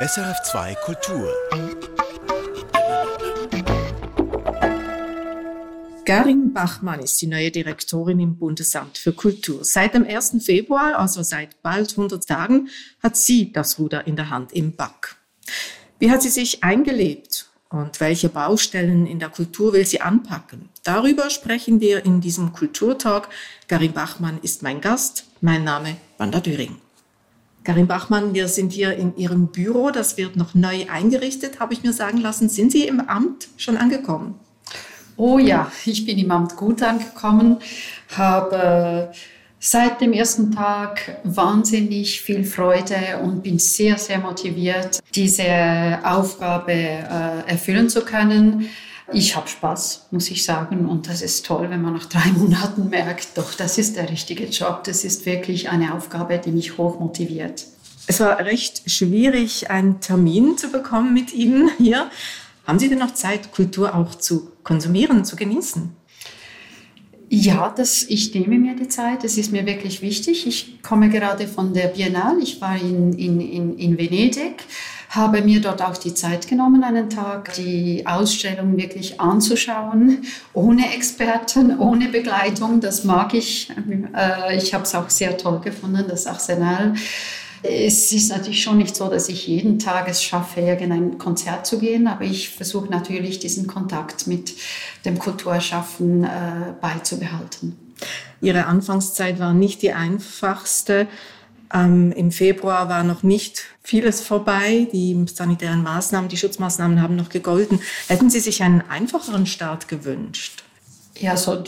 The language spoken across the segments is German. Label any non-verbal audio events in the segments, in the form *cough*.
SRF2 Kultur. Garin Bachmann ist die neue Direktorin im Bundesamt für Kultur. Seit dem 1. Februar, also seit bald 100 Tagen, hat sie das Ruder in der Hand im Back. Wie hat sie sich eingelebt und welche Baustellen in der Kultur will sie anpacken? Darüber sprechen wir in diesem Kulturtalk. Garin Bachmann ist mein Gast. Mein Name Wanda Düring. Karin Bachmann, wir sind hier in Ihrem Büro. Das wird noch neu eingerichtet, habe ich mir sagen lassen. Sind Sie im Amt schon angekommen? Oh ja, ich bin im Amt gut angekommen, habe seit dem ersten Tag wahnsinnig viel Freude und bin sehr, sehr motiviert, diese Aufgabe äh, erfüllen zu können. Ich habe Spaß, muss ich sagen. Und das ist toll, wenn man nach drei *laughs* Monaten merkt, doch, das ist der richtige Job. Das ist wirklich eine Aufgabe, die mich hoch motiviert. Es war recht schwierig, einen Termin zu bekommen mit Ihnen hier. Haben Sie denn noch Zeit, Kultur auch zu konsumieren, zu genießen? Ja, das, ich nehme mir die Zeit. Das ist mir wirklich wichtig. Ich komme gerade von der Biennale. Ich war in, in, in, in Venedig habe mir dort auch die Zeit genommen, einen Tag die Ausstellung wirklich anzuschauen, ohne Experten, ohne Begleitung. Das mag ich. Äh, ich habe es auch sehr toll gefunden, das Arsenal. Es ist natürlich schon nicht so, dass ich jeden Tag es schaffe, irgendein Konzert zu gehen, aber ich versuche natürlich diesen Kontakt mit dem Kulturschaffen äh, beizubehalten. Ihre Anfangszeit war nicht die einfachste. Ähm, Im Februar war noch nicht vieles vorbei. Die sanitären Maßnahmen, die Schutzmaßnahmen haben noch gegolten. Hätten Sie sich einen einfacheren Start gewünscht? Ja, so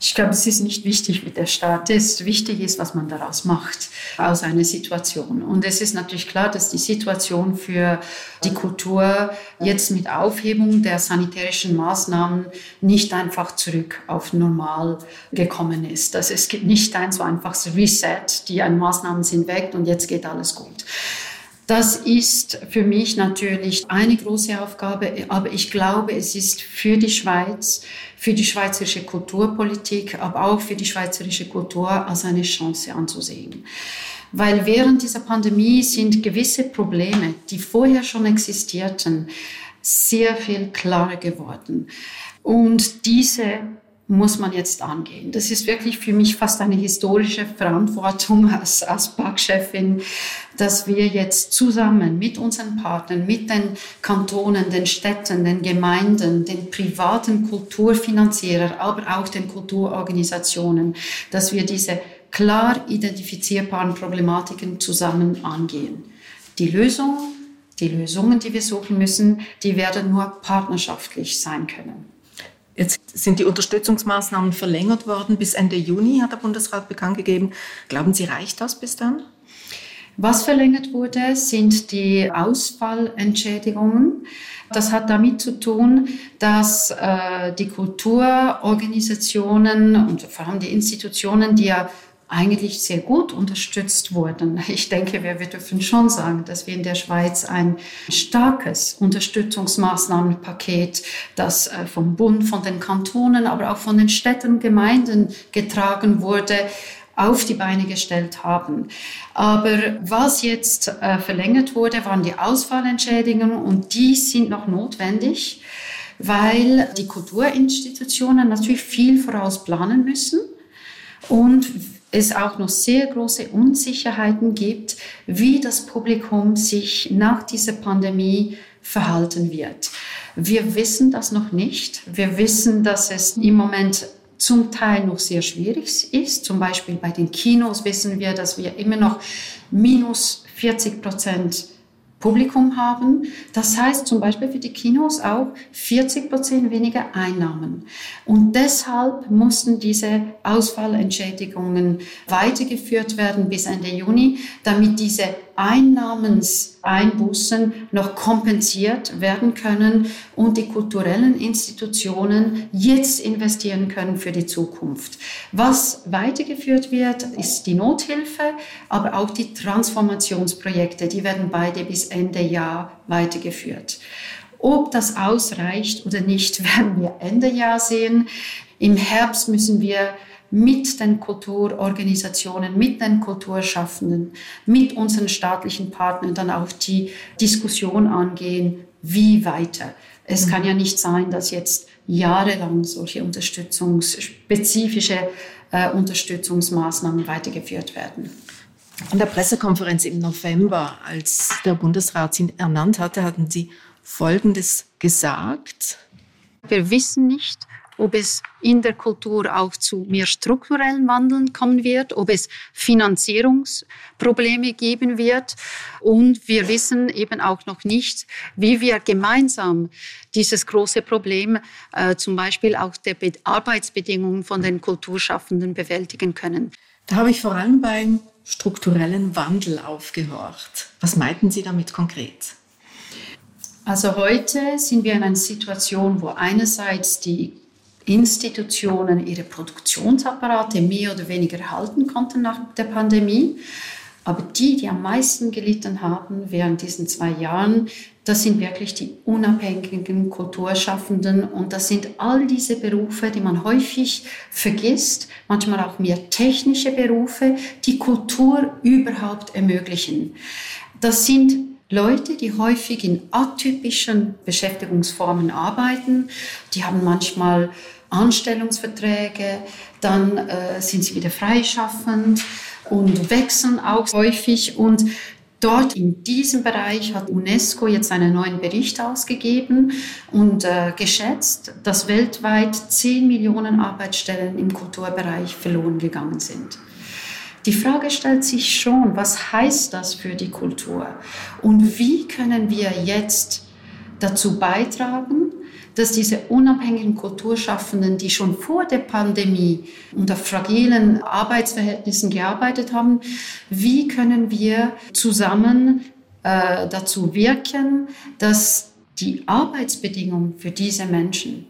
ich glaube, es ist nicht wichtig, wie der Staat ist. Wichtig ist, was man daraus macht, aus einer Situation. Und es ist natürlich klar, dass die Situation für die Kultur jetzt mit Aufhebung der sanitärischen Maßnahmen nicht einfach zurück auf normal gekommen ist. Dass es gibt nicht ein so einfaches Reset, die Maßnahmen sind weg und jetzt geht alles gut. Das ist für mich natürlich eine große Aufgabe, aber ich glaube, es ist für die Schweiz, für die schweizerische Kulturpolitik, aber auch für die schweizerische Kultur als eine Chance anzusehen. Weil während dieser Pandemie sind gewisse Probleme, die vorher schon existierten, sehr viel klarer geworden. Und diese muss man jetzt angehen. Das ist wirklich für mich fast eine historische Verantwortung als, als Parkchefin, dass wir jetzt zusammen mit unseren Partnern, mit den Kantonen, den Städten, den Gemeinden, den privaten Kulturfinanzierern, aber auch den Kulturorganisationen, dass wir diese klar identifizierbaren Problematiken zusammen angehen. Die Lösung, die Lösungen, die wir suchen müssen, die werden nur partnerschaftlich sein können. Jetzt sind die Unterstützungsmaßnahmen verlängert worden bis Ende Juni, hat der Bundesrat bekannt gegeben. Glauben Sie, reicht das bis dann? Was verlängert wurde, sind die Ausfallentschädigungen. Das hat damit zu tun, dass äh, die Kulturorganisationen und vor allem die Institutionen, die ja eigentlich sehr gut unterstützt wurden. *laughs* Ich denke, wir, dürfen schon sagen, dass wir in der Schweiz ein starkes Unterstützungsmaßnahmenpaket, das äh, vom Bund, von den Kantonen, aber auch von den Städten Gemeinden getragen wurde, auf die Beine gestellt haben. Aber was jetzt äh, verlängert wurde, waren die Ausfallentschädigungen und die sind noch notwendig, weil die Kulturinstitutionen natürlich viel voraus planen müssen und es auch noch sehr große Unsicherheiten gibt, wie das Publikum sich nach dieser Pandemie verhalten wird. Wir wissen das noch nicht. Wir wissen, dass es im Moment zum Teil noch sehr schwierig ist. Zum Beispiel bei den Kinos wissen wir, dass wir immer noch minus 40 Prozent Publikum haben. Das heißt zum Beispiel für die Kinos auch 40 Prozent weniger Einnahmen. Und deshalb mussten diese Ausfallentschädigungen weitergeführt werden bis Ende Juni, damit diese Einnahmenseinbußen noch kompensiert werden können und die kulturellen Institutionen jetzt investieren können für die Zukunft. Was weitergeführt wird, ist die Nothilfe, aber auch die Transformationsprojekte. Die werden beide bis Ende Jahr weitergeführt. Ob das ausreicht oder nicht, *laughs* werden wir Ende Jahr sehen. Im Herbst müssen wir mit den Kulturorganisationen, mit den Kulturschaffenden, mit unseren staatlichen Partnern dann auch die Diskussion angehen, wie weiter. Es mhm. kann ja nicht sein, dass jetzt jahrelang solche unterstützungsspezifische äh, Unterstützungsmaßnahmen weitergeführt werden. In der Pressekonferenz im November, als der Bundesrat Sie ernannt hatte, hatten Sie Folgendes gesagt. Wir wissen nicht, ob es in der Kultur auch zu mehr strukturellen Wandeln kommen wird, ob es Finanzierungsprobleme geben wird. Und wir wissen eben auch noch nicht, wie wir gemeinsam dieses große Problem, äh, zum Beispiel auch der Be Arbeitsbedingungen von den Kulturschaffenden bewältigen können. Da habe ich vor allem beim strukturellen Wandel aufgehorcht. Was meinten Sie damit konkret? Also heute sind wir in einer Situation, wo einerseits die Institutionen ihre Produktionsapparate mehr oder weniger erhalten konnten nach der Pandemie. Aber die, die am meisten gelitten haben während diesen zwei Jahren, das sind wirklich die unabhängigen Kulturschaffenden und das sind all diese Berufe, die man häufig vergisst, manchmal auch mehr technische Berufe, die Kultur überhaupt ermöglichen. Das sind Leute, die häufig in atypischen Beschäftigungsformen arbeiten, die haben manchmal Anstellungsverträge, dann äh, sind sie wieder freischaffend und wechseln auch häufig. Und dort in diesem Bereich hat UNESCO jetzt einen neuen Bericht ausgegeben und äh, geschätzt, dass weltweit 10 Millionen Arbeitsstellen im Kulturbereich verloren gegangen sind. Die Frage stellt sich schon, was heißt das für die Kultur? Und wie können wir jetzt dazu beitragen, dass diese unabhängigen Kulturschaffenden, die schon vor der Pandemie unter fragilen Arbeitsverhältnissen gearbeitet haben, wie können wir zusammen äh, dazu wirken, dass die Arbeitsbedingungen für diese Menschen,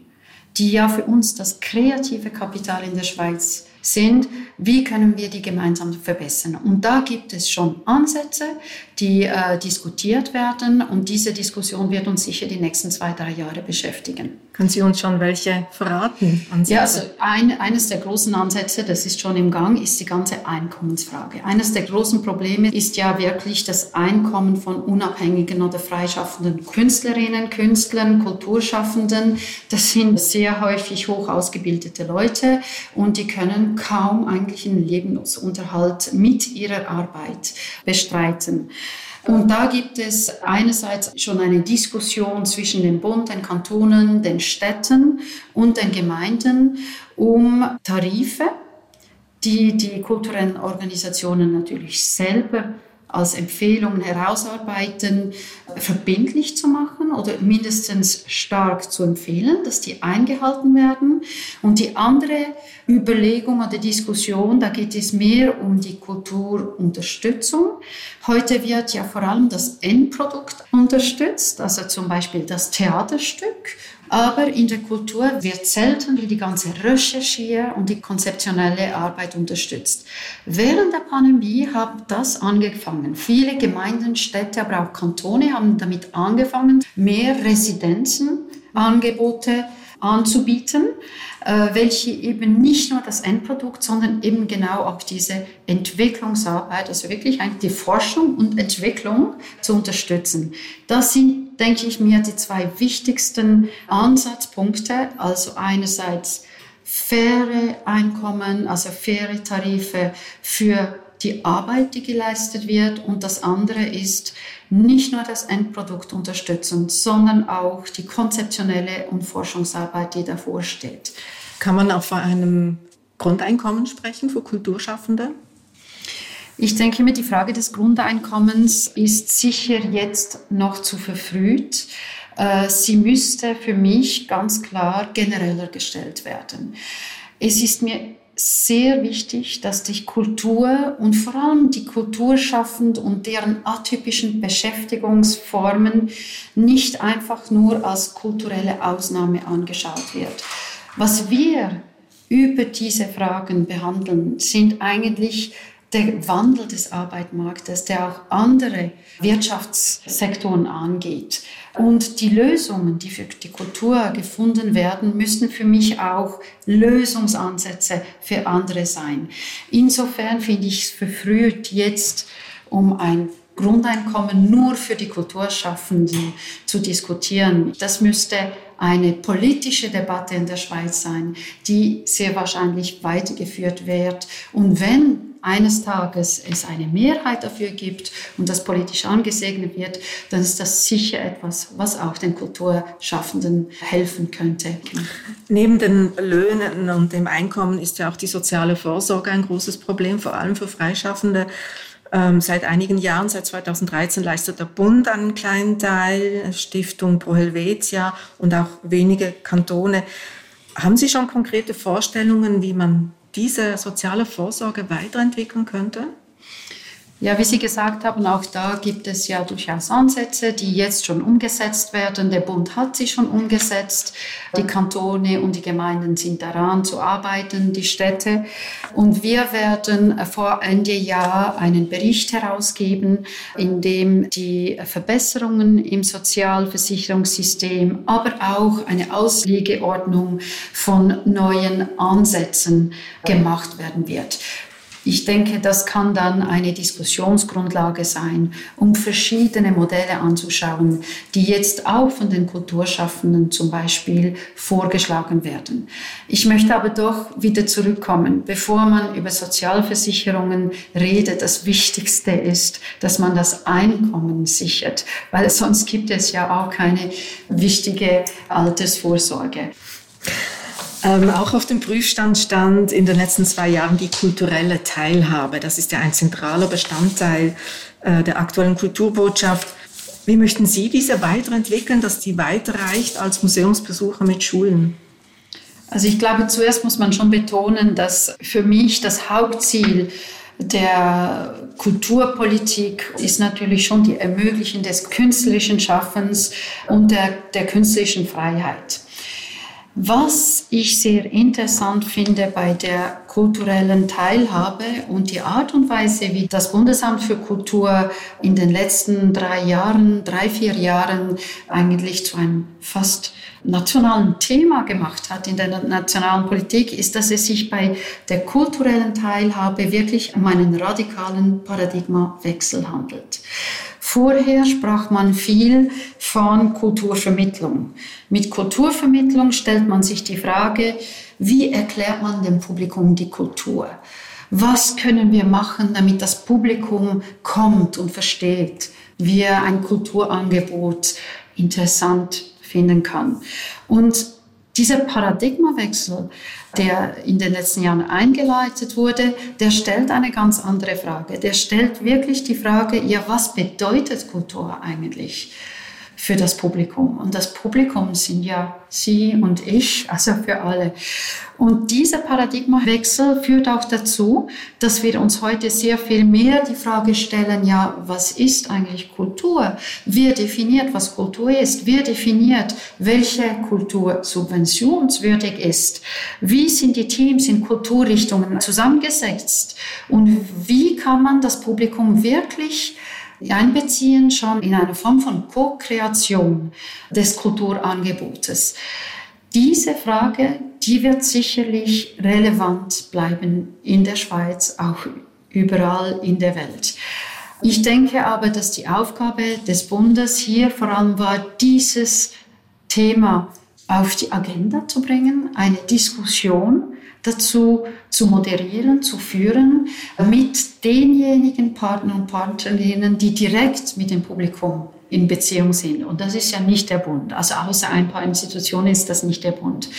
die ja für uns das kreative Kapital in der Schweiz sind, wie können wir die gemeinsam verbessern. Und da gibt es schon Ansätze, die äh, diskutiert werden und diese Diskussion wird uns sicher die nächsten zwei, drei Jahre beschäftigen. Können Sie uns schon welche verraten? Ansätze? Ja, also ein, eines der großen Ansätze, das ist schon im Gang, ist die ganze Einkommensfrage. Eines der großen Probleme ist ja wirklich das Einkommen von unabhängigen oder freischaffenden Künstlerinnen, Künstlern, Kulturschaffenden. Das sind sehr häufig hoch ausgebildete Leute und die können kaum eigentlich einen Lebensunterhalt mit ihrer Arbeit bestreiten. Und da gibt es einerseits schon eine Diskussion zwischen dem Bund, den Kantonen, den Städten und den Gemeinden um Tarife, die die kulturellen Organisationen natürlich selber als Empfehlungen herausarbeiten, verbindlich zu machen oder mindestens stark zu empfehlen, dass die eingehalten werden. Und die andere Überlegung oder Diskussion, da geht es mehr um die Kulturunterstützung. Heute wird ja vor allem das Endprodukt unterstützt, also zum Beispiel das Theaterstück aber in der Kultur wird selten die ganze Recherchier- und die konzeptionelle Arbeit unterstützt. Während der Pandemie hat das angefangen. Viele Gemeinden, Städte, aber auch Kantone haben damit angefangen, mehr Residenzen, Angebote anzubieten, welche eben nicht nur das Endprodukt, sondern eben genau auch diese Entwicklungsarbeit, also wirklich eigentlich die Forschung und Entwicklung zu unterstützen. Das sind, denke ich mir, die zwei wichtigsten Ansatzpunkte. Also einerseits faire Einkommen, also faire Tarife für die Arbeit, die geleistet wird. Und das andere ist nicht nur das Endprodukt unterstützen, sondern auch die konzeptionelle und Forschungsarbeit, die davor steht. Kann man auch von einem Grundeinkommen sprechen für Kulturschaffende? Ich denke mir, die Frage des Grundeinkommens ist sicher jetzt noch zu verfrüht. Äh, sie müsste für mich ganz klar genereller gestellt werden. Es ist mir sehr wichtig, dass die Kultur und vor allem die Kulturschaffenden und deren atypischen Beschäftigungsformen nicht einfach nur als kulturelle Ausnahme angeschaut wird. Was wir über diese Fragen behandeln, sind eigentlich der Wandel des Arbeitsmarktes, der auch andere Wirtschaftssektoren angeht. Und die Lösungen, die für die Kultur gefunden werden, müssen für mich auch Lösungsansätze für andere sein. Insofern finde ich es verfrüht, jetzt um ein Grundeinkommen nur für die Kulturschaffenden zu diskutieren. Das müsste eine politische Debatte in der Schweiz sein, die sehr wahrscheinlich weitergeführt wird. Und wenn eines Tages es eine Mehrheit dafür gibt und das politisch angesegnet wird, dann ist das sicher etwas, was auch den Kulturschaffenden helfen könnte. Neben den Löhnen und dem Einkommen ist ja auch die soziale Vorsorge ein großes Problem, vor allem für Freischaffende. Ähm, seit einigen Jahren, seit 2013, leistet der Bund einen kleinen Teil, Stiftung Pro Helvetia und auch wenige Kantone. Haben Sie schon konkrete Vorstellungen, wie man diese soziale Vorsorge weiterentwickeln könnte? Ja, wie Sie gesagt haben, auch da gibt es ja durchaus Ansätze, die jetzt schon umgesetzt werden. Der Bund hat sie schon umgesetzt. Die Kantone und die Gemeinden sind daran zu arbeiten, die Städte. Und wir werden vor Ende Jahr einen Bericht herausgeben, in dem die Verbesserungen im Sozialversicherungssystem, aber auch eine Auslegeordnung von neuen Ansätzen gemacht werden wird. Ich denke, das kann dann eine Diskussionsgrundlage sein, um verschiedene Modelle anzuschauen, die jetzt auch von den Kulturschaffenden zum Beispiel vorgeschlagen werden. Ich möchte aber doch wieder zurückkommen. Bevor man über Sozialversicherungen redet, das Wichtigste ist, dass man das Einkommen sichert, weil sonst gibt es ja auch keine wichtige Altersvorsorge. Ähm, auch auf dem Prüfstand stand in den letzten zwei Jahren die kulturelle Teilhabe. Das ist ja ein zentraler Bestandteil äh, der aktuellen Kulturbotschaft. Wie möchten Sie diese weiterentwickeln, dass die weiterreicht als Museumsbesucher mit Schulen? Also ich glaube, zuerst muss man schon betonen, dass für mich das Hauptziel der Kulturpolitik ist natürlich schon die Ermöglichung des künstlerischen Schaffens und der, der künstlerischen Freiheit. Was ich sehr interessant finde bei der kulturellen Teilhabe und die Art und Weise, wie das Bundesamt für Kultur in den letzten drei Jahren, drei, vier Jahren eigentlich zu einem fast nationalen Thema gemacht hat in der nationalen Politik, ist, dass es sich bei der kulturellen Teilhabe wirklich um einen radikalen Paradigmawechsel handelt. Vorher sprach man viel von Kulturvermittlung. Mit Kulturvermittlung stellt man sich die Frage, wie erklärt man dem Publikum die Kultur? Was können wir machen, damit das Publikum kommt und versteht, wie er ein Kulturangebot interessant finden kann? Und dieser Paradigmawechsel, der in den letzten Jahren eingeleitet wurde, der stellt eine ganz andere Frage. Der stellt wirklich die Frage, ja, was bedeutet Kultur eigentlich? Für das Publikum. Und das Publikum sind ja Sie und ich, also für alle. Und dieser Paradigmawechsel führt auch dazu, dass wir uns heute sehr viel mehr die Frage stellen, ja, was ist eigentlich Kultur? Wer definiert, was Kultur ist? Wer definiert, welche Kultur subventionswürdig ist? Wie sind die Teams in Kulturrichtungen zusammengesetzt? Und wie kann man das Publikum wirklich einbeziehen, schon in einer Form von Co-Kreation des Kulturangebotes. Diese Frage, die wird sicherlich relevant bleiben in der Schweiz, auch überall in der Welt. Ich denke aber, dass die Aufgabe des Bundes hier vor allem war, dieses Thema auf die Agenda zu bringen, eine Diskussion dazu zu moderieren, zu führen mit denjenigen Partnern und Partnerinnen, die direkt mit dem Publikum in Beziehung sind. Und das ist ja nicht der Bund. Also außer ein paar Institutionen ist das nicht der Bund.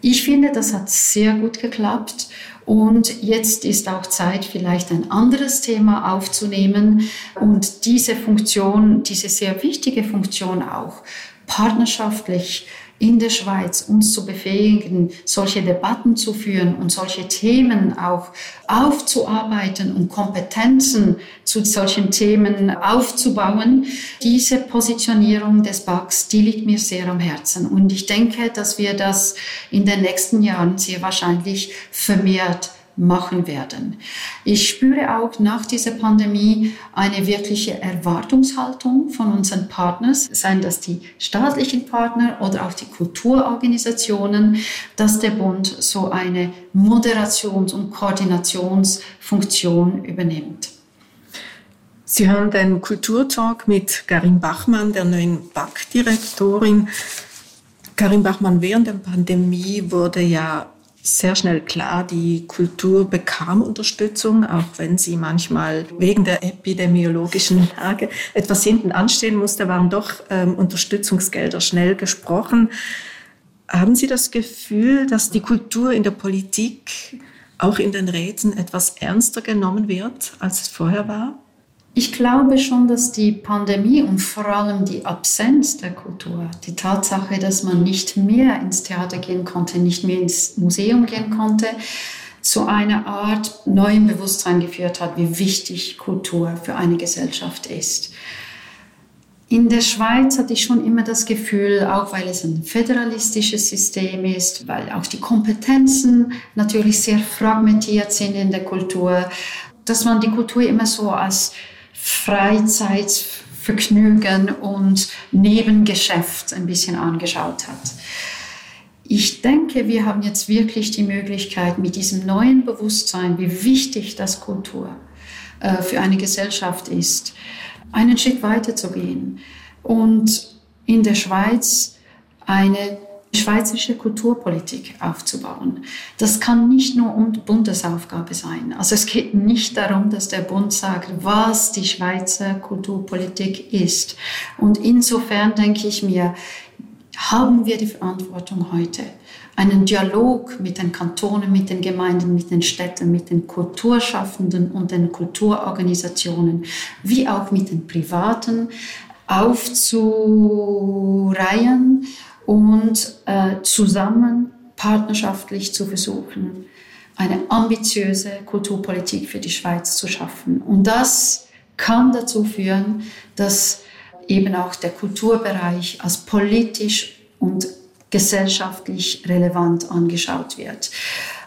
Ich finde, das hat sehr gut geklappt. Und jetzt ist auch Zeit, vielleicht ein anderes Thema aufzunehmen und diese Funktion, diese sehr wichtige Funktion auch partnerschaftlich in der Schweiz uns zu befähigen, solche Debatten zu führen und solche Themen auch aufzuarbeiten und Kompetenzen zu solchen Themen aufzubauen. Diese Positionierung des BACS, die liegt mir sehr am Herzen. Und ich denke, dass wir das in den nächsten Jahren sehr wahrscheinlich vermehrt machen werden. Ich spüre auch nach dieser Pandemie eine wirkliche Erwartungshaltung von unseren Partnern, seien das die staatlichen Partner oder auch die Kulturorganisationen, dass der Bund so eine Moderations- und Koordinationsfunktion übernimmt. Sie hören den Kulturtalk mit Karin Bachmann, der neuen BAC-Direktorin. Karin Bachmann, während der Pandemie wurde ja sehr schnell klar, die Kultur bekam Unterstützung, auch wenn sie manchmal wegen der epidemiologischen Lage etwas hinten anstehen musste, waren doch ähm, Unterstützungsgelder schnell gesprochen. Haben Sie das Gefühl, dass die Kultur in der Politik auch in den Räten etwas ernster genommen wird, als es vorher war? Ich glaube schon, dass die Pandemie und vor allem die Absenz der Kultur, die Tatsache, dass man nicht mehr ins Theater gehen konnte, nicht mehr ins Museum gehen konnte, zu einer Art neuem Bewusstsein geführt hat, wie wichtig Kultur für eine Gesellschaft ist. In der Schweiz hatte ich schon immer das Gefühl, auch weil es ein föderalistisches System ist, weil auch die Kompetenzen natürlich sehr fragmentiert sind in der Kultur, dass man die Kultur immer so als Freizeitvergnügen und Nebengeschäft ein bisschen angeschaut hat. Ich denke, wir haben jetzt wirklich die Möglichkeit, mit diesem neuen Bewusstsein, wie wichtig das Kultur äh, für eine Gesellschaft ist, einen Schritt weiter zu gehen und in der Schweiz eine schweizerische Kulturpolitik aufzubauen. Das kann nicht nur Bundesaufgabe sein. Also es geht nicht darum, dass der Bund sagt, was die Schweizer Kulturpolitik ist. Und insofern denke ich mir, haben wir die Verantwortung heute, einen Dialog mit den Kantonen, mit den Gemeinden, mit den Städten, mit den Kulturschaffenden und den Kulturorganisationen, wie auch mit den Privaten aufzureihen und äh, zusammen partnerschaftlich zu versuchen, eine ambitiöse Kulturpolitik für die Schweiz zu schaffen. Und das kann dazu führen, dass eben auch der Kulturbereich als politisch und gesellschaftlich relevant angeschaut wird.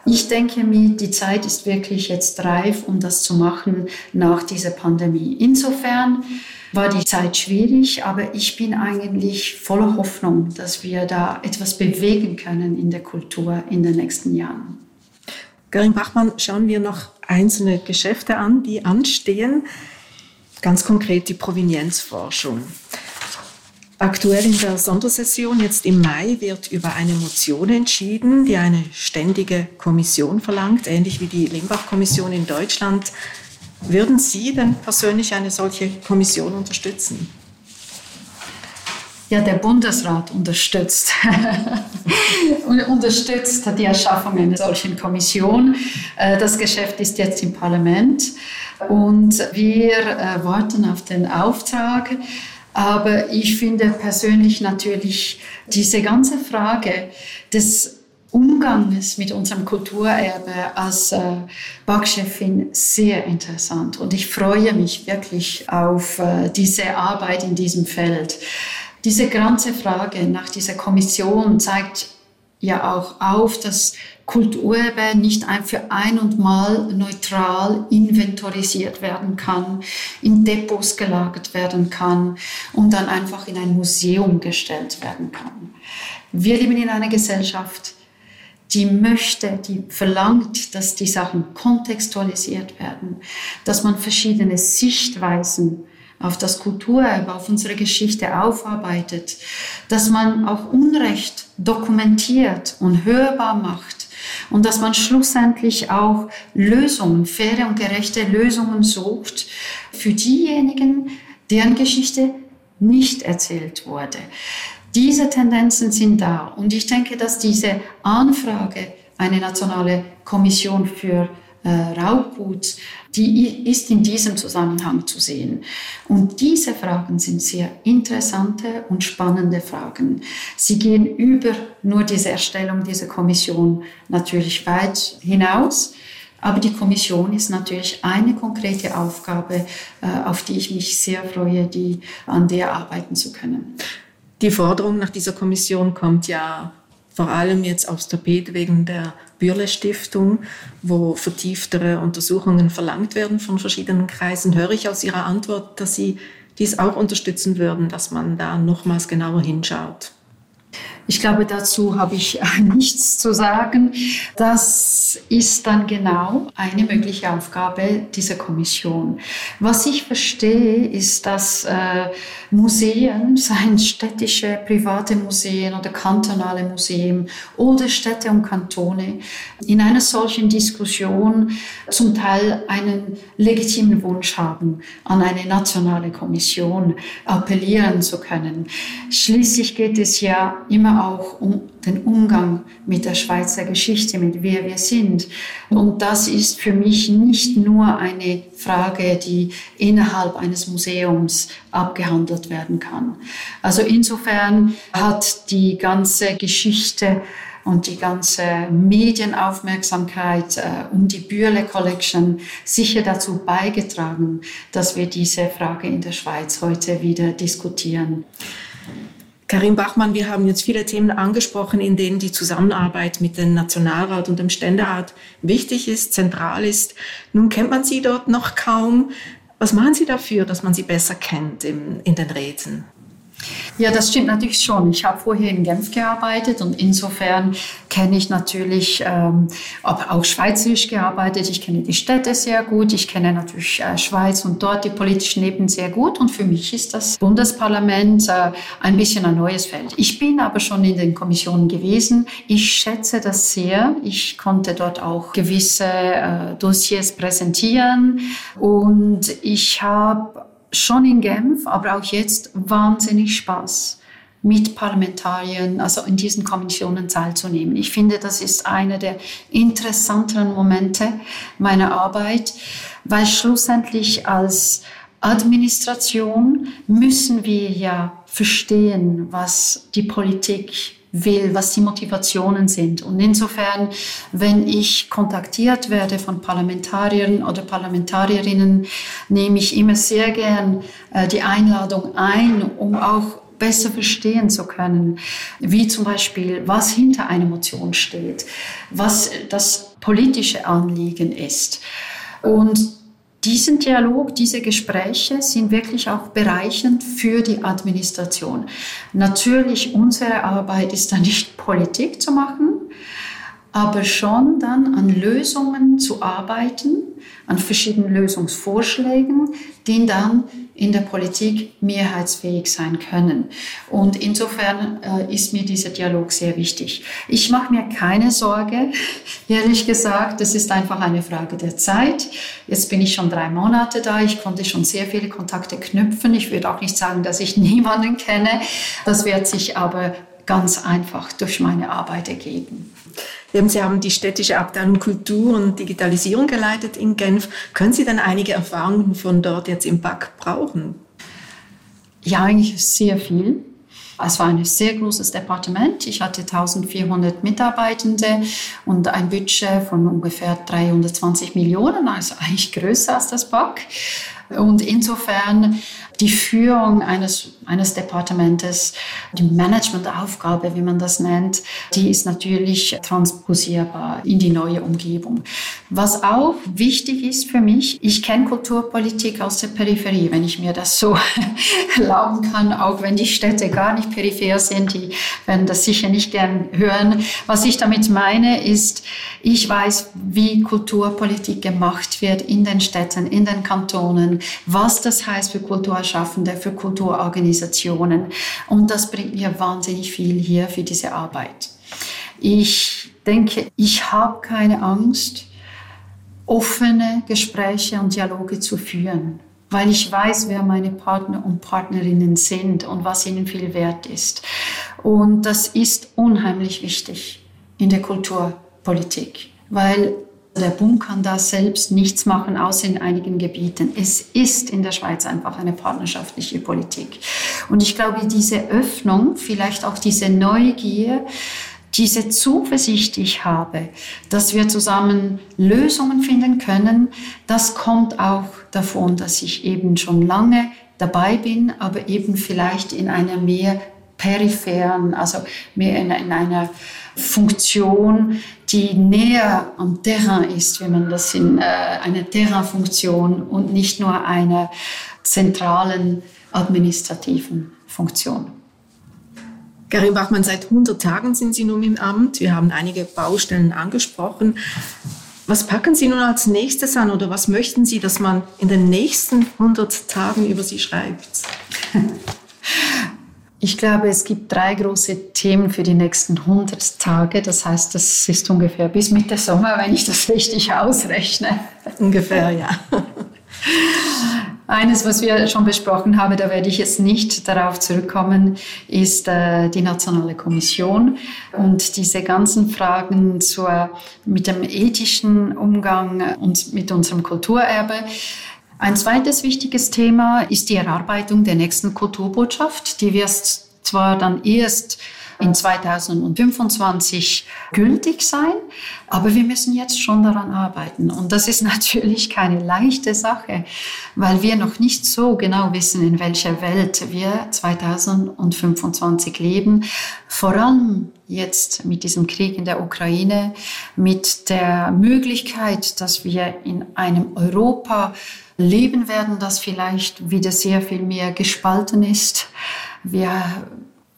Ich denke mir, die Zeit ist wirklich jetzt reif, um das zu machen nach dieser Pandemie. Insofern war die Zeit schwierig, aber ich bin eigentlich voller Hoffnung, dass wir da etwas bewegen können in der Kultur in den nächsten Jahren. Karin Bachmann, schauen wir noch einzelne Geschäfte an, die anstehen. Ganz konkret die Provenienzforschung. Aktuell in der Sondersession, jetzt im Mai, wird über eine Motion entschieden, die eine ständige Kommission verlangt, ähnlich wie die Limbach-Kommission in Deutschland würden Sie denn persönlich eine solche Kommission unterstützen? Ja, der Bundesrat unterstützt, *laughs* unterstützt die Erschaffung einer solchen Kommission. Äh, das Geschäft ist jetzt im Parlament und wir äh, warten auf den Auftrag. Aber ich finde persönlich natürlich diese ganze Frage des Umgangs mit unserem Kulturerbe als äh, Backchefin sehr interessant und ich freue mich wirklich auf äh, diese Arbeit in diesem Feld. Diese ganze Frage nach dieser Kommission zeigt ja auch auf, dass Kulturerbe nicht ein für ein und mal neutral inventorisiert werden kann, in Depots gelagert werden kann und dann einfach in ein Museum gestellt werden kann. Wir leben in einer Gesellschaft, die möchte, die verlangt, dass die Sachen kontextualisiert werden, dass man verschiedene Sichtweisen auf das Kulturerbe, auf unsere Geschichte aufarbeitet, dass man auch Unrecht dokumentiert und hörbar macht und dass man schlussendlich auch Lösungen, faire und gerechte Lösungen sucht für diejenigen, deren Geschichte nicht erzählt wurde. Diese Tendenzen sind da und ich denke, dass diese Anfrage, eine nationale Kommission für äh, Raubgut, die ist in diesem Zusammenhang zu sehen. Und diese Fragen sind sehr interessante und spannende Fragen. Sie gehen über nur diese Erstellung dieser Kommission natürlich weit hinaus. Aber die Kommission ist natürlich eine konkrete Aufgabe, äh, auf die ich mich sehr freue, die, an der arbeiten zu können. Die Forderung nach dieser Kommission kommt ja vor allem jetzt aufs Tapet wegen der Bürle Stiftung, wo vertieftere Untersuchungen verlangt werden von verschiedenen Kreisen. Höre ich aus Ihrer Antwort, dass Sie dies auch unterstützen würden, dass man da nochmals genauer hinschaut? Ich glaube, dazu habe ich *laughs* nichts zu sagen. Das ist dann genau eine mögliche Aufgabe dieser Kommission. Was ich verstehe, ist, dass äh, Museen, *laughs* seien städtische, private Museen oder kantonale Museen oder Städte und Kantone, in einer solchen Diskussion zum Teil einen legitimen Wunsch haben, an eine nationale Kommission appellieren zu können. Schließlich geht es ja immer auch um den Umgang mit der Schweizer Geschichte, mit wer wir sind. Und das ist für mich nicht nur eine Frage, die innerhalb eines Museums abgehandelt werden kann. Also insofern hat die ganze Geschichte und die ganze Medienaufmerksamkeit äh, um die Bürle Collection sicher dazu beigetragen, dass wir diese Frage in der Schweiz heute wieder diskutieren. Karin Bachmann, wir haben jetzt viele Themen angesprochen, in denen die Zusammenarbeit mit dem Nationalrat und dem Ständerat wichtig ist, zentral ist. Nun kennt man Sie dort noch kaum. Was machen Sie dafür, dass man Sie besser kennt in, den Räten? Ja, das stimmt natürlich schon. Ich habe vorher in Genf gearbeitet und insofern kenne ich natürlich ähm, auch schweizerisch gearbeitet. Ich kenne die Städte sehr gut. Ich kenne natürlich äh, Schweiz und dort die politischen Ebenen sehr gut. Und für mich ist das Bundesparlament äh, ein bisschen ein neues Feld. Ich bin aber schon in den Kommissionen gewesen. Ich schätze das sehr. Ich konnte dort auch gewisse äh, Dossiers präsentieren und ich habe schon in Genf, aber auch jetzt wahnsinnig Spaß mit Parlamentariern, also in diesen Kommissionen teilzunehmen. Ich finde, das ist einer der interessanteren Momente meiner Arbeit, weil schlussendlich als Administration müssen wir ja verstehen, was die Politik will, was die Motivationen sind. Und insofern, wenn ich kontaktiert werde von Parlamentariern oder Parlamentarierinnen, nehme ich immer sehr gern äh, die Einladung ein, um auch besser verstehen zu können, wie zum Beispiel, was hinter einer Motion steht, was das politische Anliegen ist. Und diesen Dialog, diese Gespräche sind wirklich auch bereichend für die Administration. Natürlich, unsere Arbeit ist dann nicht *laughs* Politik zu machen, aber schon dann an Lösungen zu arbeiten, an verschiedenen Lösungsvorschlägen, die dann in der Politik mehrheitsfähig sein können. Und insofern äh, ist mir dieser Dialog sehr wichtig. Ich mache mir keine Sorge, *laughs* ehrlich gesagt, das ist einfach eine Frage der Zeit. Jetzt bin ich schon drei Monate da, ich konnte schon sehr viele Kontakte knüpfen. Ich würde auch nicht sagen, dass ich *laughs* niemanden kenne. Das wird sich aber ganz einfach durch meine Arbeit ergeben. Sie haben die städtische Abteilung Kultur und Digitalisierung geleitet in Genf. Können Sie denn einige Erfahrungen von dort jetzt im BAC brauchen? Ja, eigentlich sehr viel. Es war ein sehr großes Departement. Ich hatte 1400 Mitarbeitende und ein Budget von ungefähr 320 Millionen, also eigentlich größer als das BAC. Und insofern die Führung eines, eines Departementes, die Managementaufgabe, wie man das nennt, die ist natürlich transposierbar in die neue Umgebung. Was auch wichtig ist für mich, ich kenne Kulturpolitik aus der Peripherie, wenn ich mir das so *laughs* erlauben kann, auch wenn die Städte gar nicht peripher sind, die werden das sicher nicht gern hören. Was ich damit meine, ist, ich weiß, wie Kulturpolitik gemacht wird in den Städten, in den Kantonen, was das heißt für Kulturschaffende, für Kulturorganisationen. Und das bringt mir wahnsinnig viel hier für diese Arbeit. Ich denke, ich habe keine Angst, offene Gespräche und Dialoge zu führen, weil ich weiß, wer meine Partner und Partnerinnen sind und was ihnen viel wert ist. Und das ist unheimlich wichtig in der Kulturpolitik, weil der Bund kann da selbst nichts machen, außer in einigen Gebieten. Es ist in der Schweiz einfach eine partnerschaftliche Politik. Und ich glaube, diese Öffnung, vielleicht auch diese Neugier, diese Zuversicht, die ich habe, dass wir zusammen Lösungen finden können, das kommt auch davon, dass ich eben schon lange dabei bin, aber eben vielleicht in einer mehr peripheren, also mehr in, in einer Funktion, die näher am Terrain ist, wenn man das in äh, einer Terrain-Funktion und nicht nur einer zentralen administrativen Funktion. Karin Bachmann, seit 100 Tagen sind Sie nun im Amt. Wir haben einige Baustellen angesprochen. Was packen Sie nun als nächstes an oder was möchten Sie, dass man in den nächsten 100 Tagen über Sie schreibt? *laughs* Ich glaube, es gibt drei große Themen für die nächsten 100 Tage. Das heißt, das ist ungefähr bis Mitte Sommer, wenn ich das richtig ausrechne. Ungefähr, ja. *laughs* Eines, was wir schon besprochen haben, da werde ich jetzt nicht darauf zurückkommen, ist äh, die Nationale Kommission und diese ganzen Fragen zur, mit dem ethischen Umgang und mit unserem Kulturerbe. Ein zweites wichtiges Thema ist die Erarbeitung der nächsten Kulturbotschaft. Die wird zwar dann erst in 2025 gültig sein. Aber wir müssen jetzt schon daran arbeiten. Und das ist *laughs* natürlich keine leichte Sache, weil wir noch nicht so genau wissen, in welcher Welt wir 2025 leben. Vor allem jetzt mit diesem Krieg in der Ukraine, mit der Möglichkeit, dass wir in einem Europa leben werden, das vielleicht wieder sehr viel mehr gespalten ist. Wir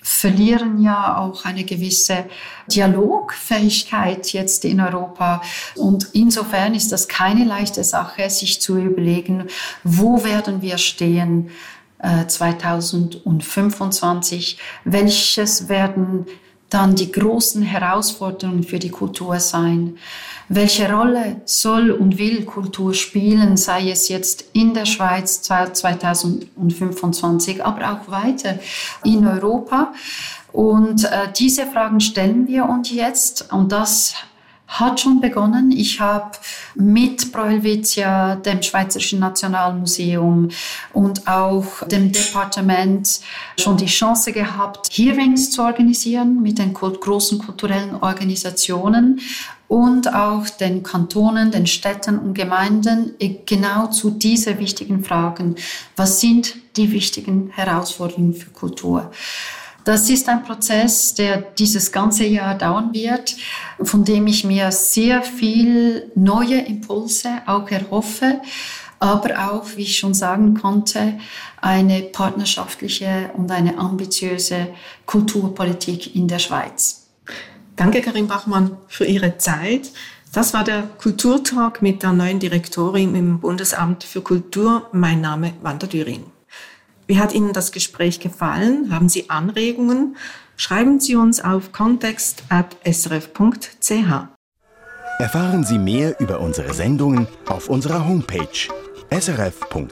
verlieren ja auch eine gewisse Dialogfähigkeit jetzt in Europa. Und insofern ist das keine leichte Sache, sich zu überlegen, wo werden wir stehen 2025, äh, welches werden dann die großen Herausforderungen für die Kultur sein. Welche Rolle soll und will Kultur spielen, sei es jetzt in der Schweiz 2025, aber auch weiter in Europa? Und äh, diese Fragen stellen wir uns jetzt und das hat schon begonnen. Ich habe mit Pro dem Schweizerischen Nationalmuseum und auch dem Departement schon die Chance gehabt, Hearings zu organisieren mit den großen kulturellen Organisationen und auch den Kantonen, den Städten und Gemeinden genau zu diesen wichtigen Fragen. Was sind die wichtigen Herausforderungen für Kultur? Das ist ein Prozess, der dieses ganze Jahr dauern wird, von dem ich mir sehr viel neue Impulse auch erhoffe, aber auch, wie ich schon sagen konnte, eine partnerschaftliche und eine ambitiöse Kulturpolitik in der Schweiz. Danke, Karin Bachmann, für Ihre Zeit. Das war der Kulturtalk mit der neuen Direktorin im Bundesamt für Kultur. Mein Name Wanda Dürin. Wie hat Ihnen das Gespräch gefallen? Haben Sie Anregungen? Schreiben Sie uns auf kontext.srf.ch. Erfahren Sie mehr über unsere Sendungen auf unserer Homepage srf.ch-kultur.